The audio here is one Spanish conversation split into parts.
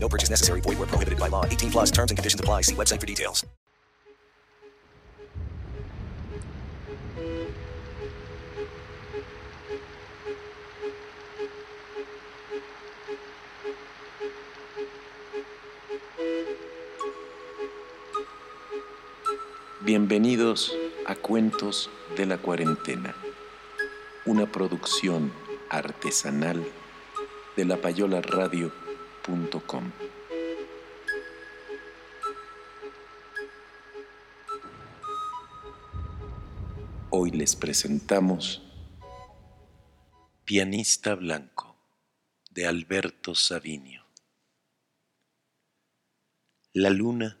No purchase necessary. Void where prohibited by law. 18 plus terms and conditions apply. See website for details. Bienvenidos a Cuentos de la Cuarentena, una producción artesanal de Hoy les presentamos Pianista Blanco de Alberto Savinio. La luna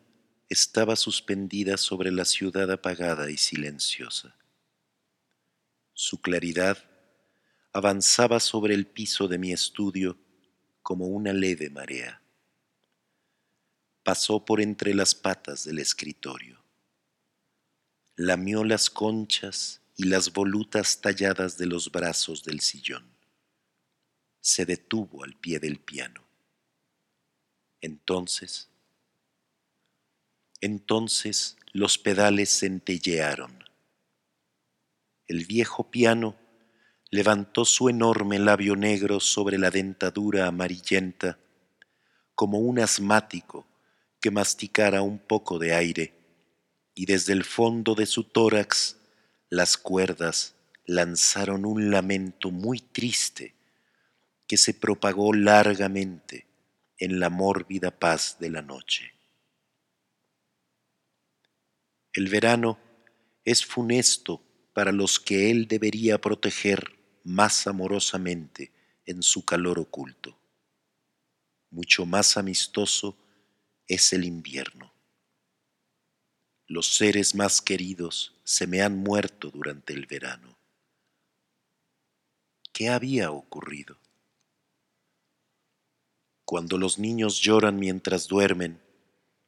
estaba suspendida sobre la ciudad apagada y silenciosa. Su claridad avanzaba sobre el piso de mi estudio como una leve marea. Pasó por entre las patas del escritorio. Lamió las conchas y las volutas talladas de los brazos del sillón. Se detuvo al pie del piano. Entonces, entonces los pedales centellearon. El viejo piano levantó su enorme labio negro sobre la dentadura amarillenta, como un asmático que masticara un poco de aire, y desde el fondo de su tórax las cuerdas lanzaron un lamento muy triste que se propagó largamente en la mórbida paz de la noche. El verano es funesto para los que él debería proteger más amorosamente en su calor oculto. Mucho más amistoso es el invierno. Los seres más queridos se me han muerto durante el verano. ¿Qué había ocurrido? Cuando los niños lloran mientras duermen,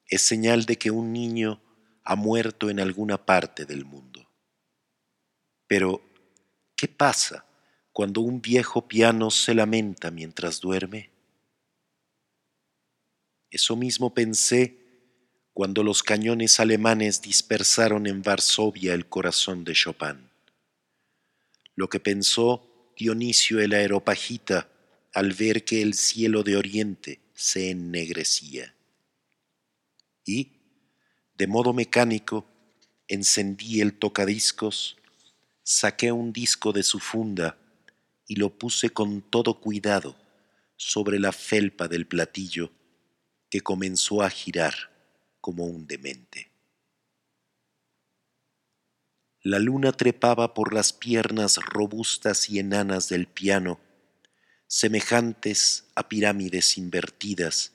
es señal de que un niño ha muerto en alguna parte del mundo. Pero, ¿qué pasa cuando un viejo piano se lamenta mientras duerme? Eso mismo pensé cuando los cañones alemanes dispersaron en Varsovia el corazón de Chopin. Lo que pensó Dionisio el aeropagita al ver que el cielo de Oriente se ennegrecía. Y, de modo mecánico, encendí el tocadiscos, saqué un disco de su funda y lo puse con todo cuidado sobre la felpa del platillo que comenzó a girar como un demente. La luna trepaba por las piernas robustas y enanas del piano, semejantes a pirámides invertidas,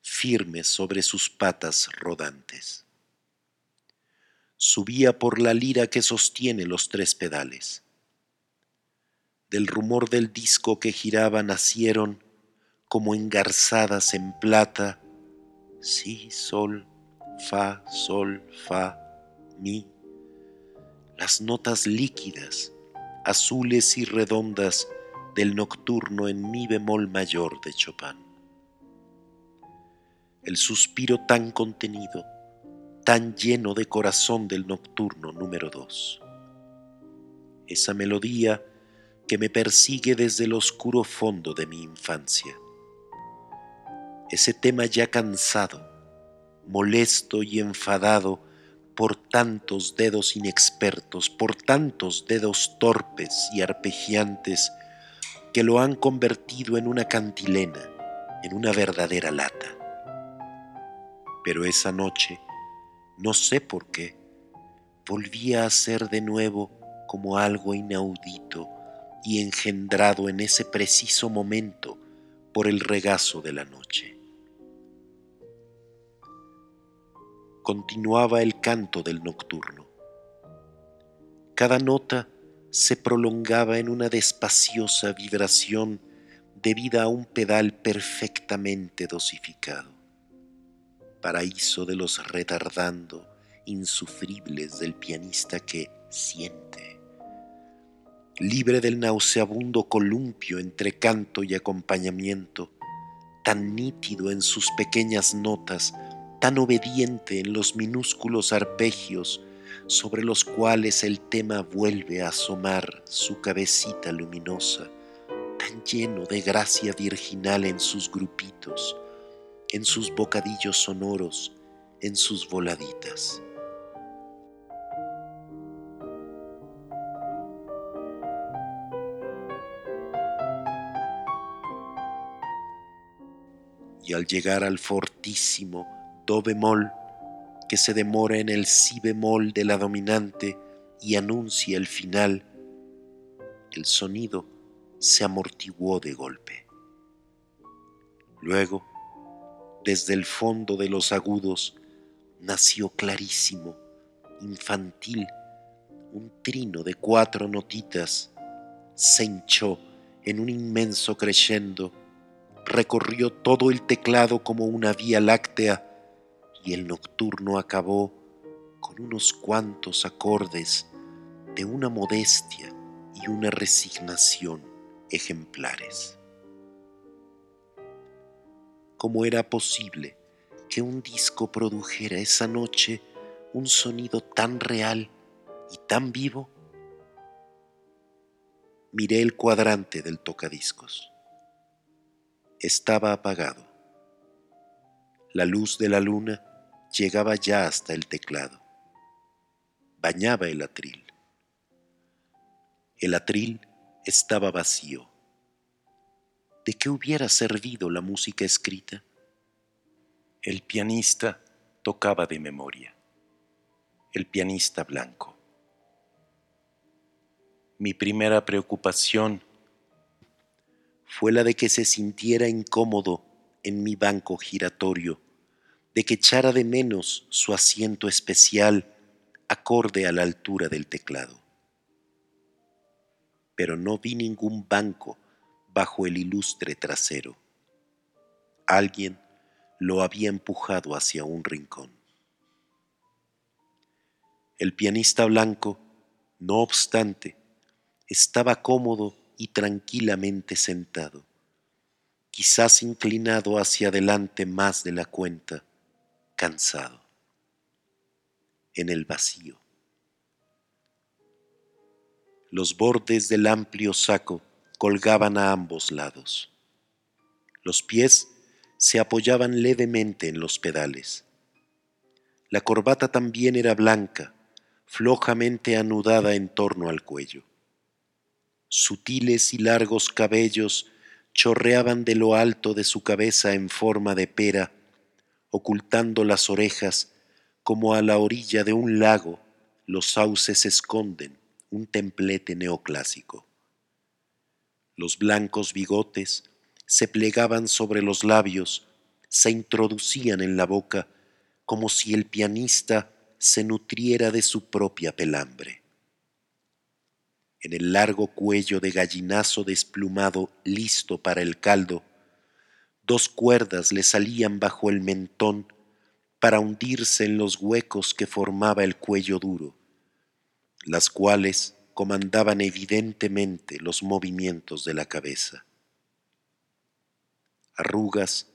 firmes sobre sus patas rodantes. Subía por la lira que sostiene los tres pedales. Del rumor del disco que giraba nacieron, como engarzadas en plata, si, sol, fa, sol, fa, mi, las notas líquidas, azules y redondas del nocturno en mi bemol mayor de Chopin. El suspiro tan contenido, tan lleno de corazón del nocturno número dos. Esa melodía que me persigue desde el oscuro fondo de mi infancia. Ese tema ya cansado, molesto y enfadado por tantos dedos inexpertos, por tantos dedos torpes y arpegiantes que lo han convertido en una cantilena, en una verdadera lata. Pero esa noche, no sé por qué, volvía a ser de nuevo como algo inaudito y engendrado en ese preciso momento por el regazo de la noche. continuaba el canto del nocturno. Cada nota se prolongaba en una despaciosa vibración debida a un pedal perfectamente dosificado, paraíso de los retardando insufribles del pianista que siente, libre del nauseabundo columpio entre canto y acompañamiento, tan nítido en sus pequeñas notas, tan obediente en los minúsculos arpegios sobre los cuales el tema vuelve a asomar su cabecita luminosa, tan lleno de gracia virginal en sus grupitos, en sus bocadillos sonoros, en sus voladitas. Y al llegar al fortísimo do bemol, que se demora en el si bemol de la dominante y anuncia el final, el sonido se amortiguó de golpe. Luego, desde el fondo de los agudos, nació clarísimo, infantil, un trino de cuatro notitas, se hinchó en un inmenso crescendo, recorrió todo el teclado como una vía láctea y el nocturno acabó con unos cuantos acordes de una modestia y una resignación ejemplares. ¿Cómo era posible que un disco produjera esa noche un sonido tan real y tan vivo? Miré el cuadrante del tocadiscos. Estaba apagado. La luz de la luna llegaba ya hasta el teclado. Bañaba el atril. El atril estaba vacío. ¿De qué hubiera servido la música escrita? El pianista tocaba de memoria. El pianista blanco. Mi primera preocupación fue la de que se sintiera incómodo en mi banco giratorio de que echara de menos su asiento especial acorde a la altura del teclado. Pero no vi ningún banco bajo el ilustre trasero. Alguien lo había empujado hacia un rincón. El pianista blanco, no obstante, estaba cómodo y tranquilamente sentado, quizás inclinado hacia adelante más de la cuenta, cansado, en el vacío. Los bordes del amplio saco colgaban a ambos lados. Los pies se apoyaban levemente en los pedales. La corbata también era blanca, flojamente anudada en torno al cuello. Sutiles y largos cabellos chorreaban de lo alto de su cabeza en forma de pera ocultando las orejas, como a la orilla de un lago los sauces esconden un templete neoclásico. Los blancos bigotes se plegaban sobre los labios, se introducían en la boca como si el pianista se nutriera de su propia pelambre. En el largo cuello de gallinazo desplumado listo para el caldo, Dos cuerdas le salían bajo el mentón para hundirse en los huecos que formaba el cuello duro, las cuales comandaban evidentemente los movimientos de la cabeza. Arrugas,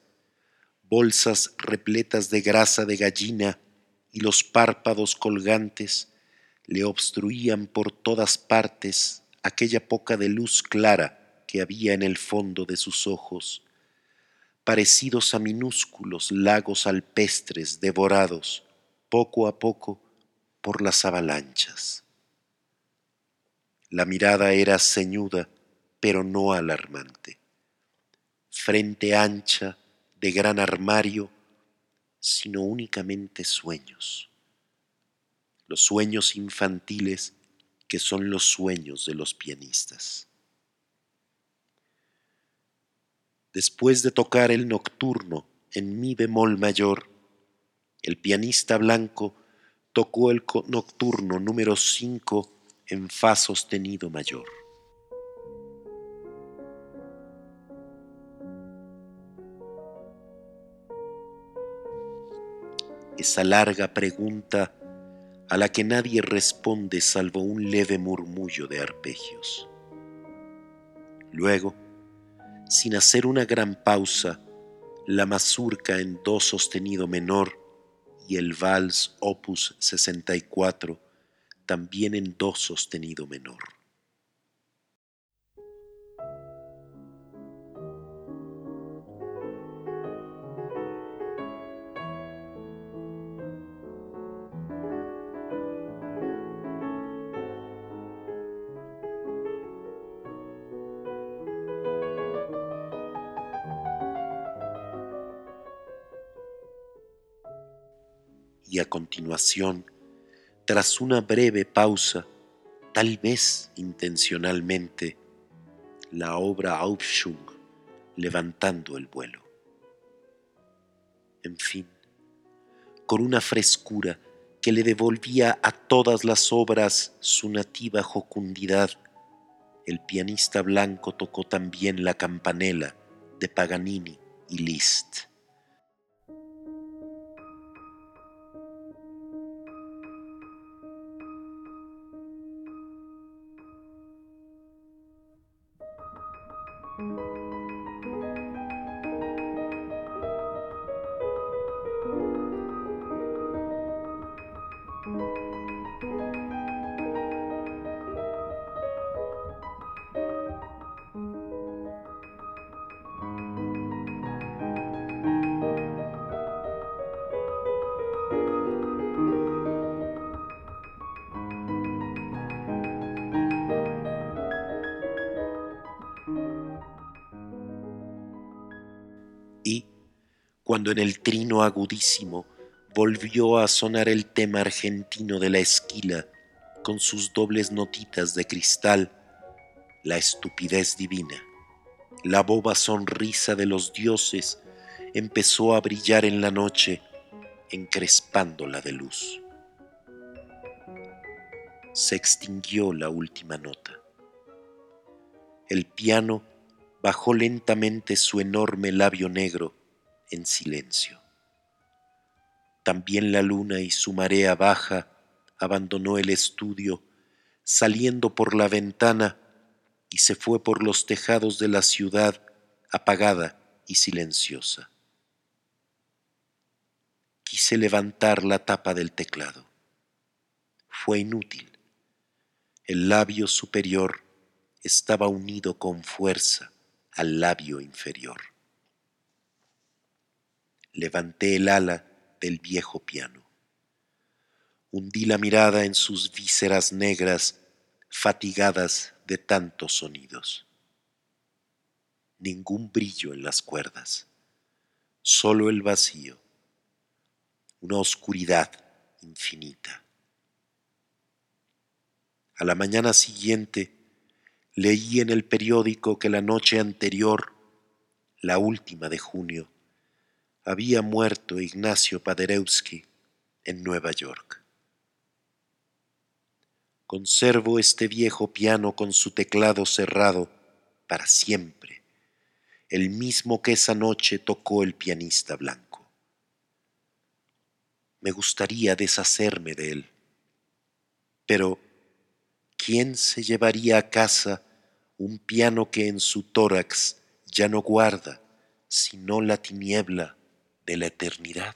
bolsas repletas de grasa de gallina y los párpados colgantes le obstruían por todas partes aquella poca de luz clara que había en el fondo de sus ojos parecidos a minúsculos lagos alpestres devorados poco a poco por las avalanchas. La mirada era ceñuda, pero no alarmante. Frente ancha, de gran armario, sino únicamente sueños. Los sueños infantiles que son los sueños de los pianistas. después de tocar el nocturno en mi bemol mayor, El pianista blanco tocó el nocturno número 5 en fa sostenido mayor. Esa larga pregunta a la que nadie responde salvo un leve murmullo de arpegios. Luego, sin hacer una gran pausa, la mazurca en do sostenido menor y el vals opus 64 también en do sostenido menor. Y a continuación, tras una breve pausa, tal vez intencionalmente, la obra Aufschwung levantando el vuelo. En fin, con una frescura que le devolvía a todas las obras su nativa jocundidad, el pianista blanco tocó también la campanela de Paganini y Liszt. cuando en el trino agudísimo volvió a sonar el tema argentino de la esquila con sus dobles notitas de cristal, la estupidez divina, la boba sonrisa de los dioses empezó a brillar en la noche, encrespándola de luz. Se extinguió la última nota. El piano bajó lentamente su enorme labio negro en silencio. También la luna y su marea baja abandonó el estudio, saliendo por la ventana y se fue por los tejados de la ciudad apagada y silenciosa. Quise levantar la tapa del teclado. Fue inútil. El labio superior estaba unido con fuerza al labio inferior levanté el ala del viejo piano. Hundí la mirada en sus vísceras negras, fatigadas de tantos sonidos. Ningún brillo en las cuerdas, solo el vacío, una oscuridad infinita. A la mañana siguiente leí en el periódico que la noche anterior, la última de junio, había muerto Ignacio Paderewski en Nueva York. Conservo este viejo piano con su teclado cerrado para siempre, el mismo que esa noche tocó el pianista blanco. Me gustaría deshacerme de él, pero ¿quién se llevaría a casa un piano que en su tórax ya no guarda sino la tiniebla de la eternidad.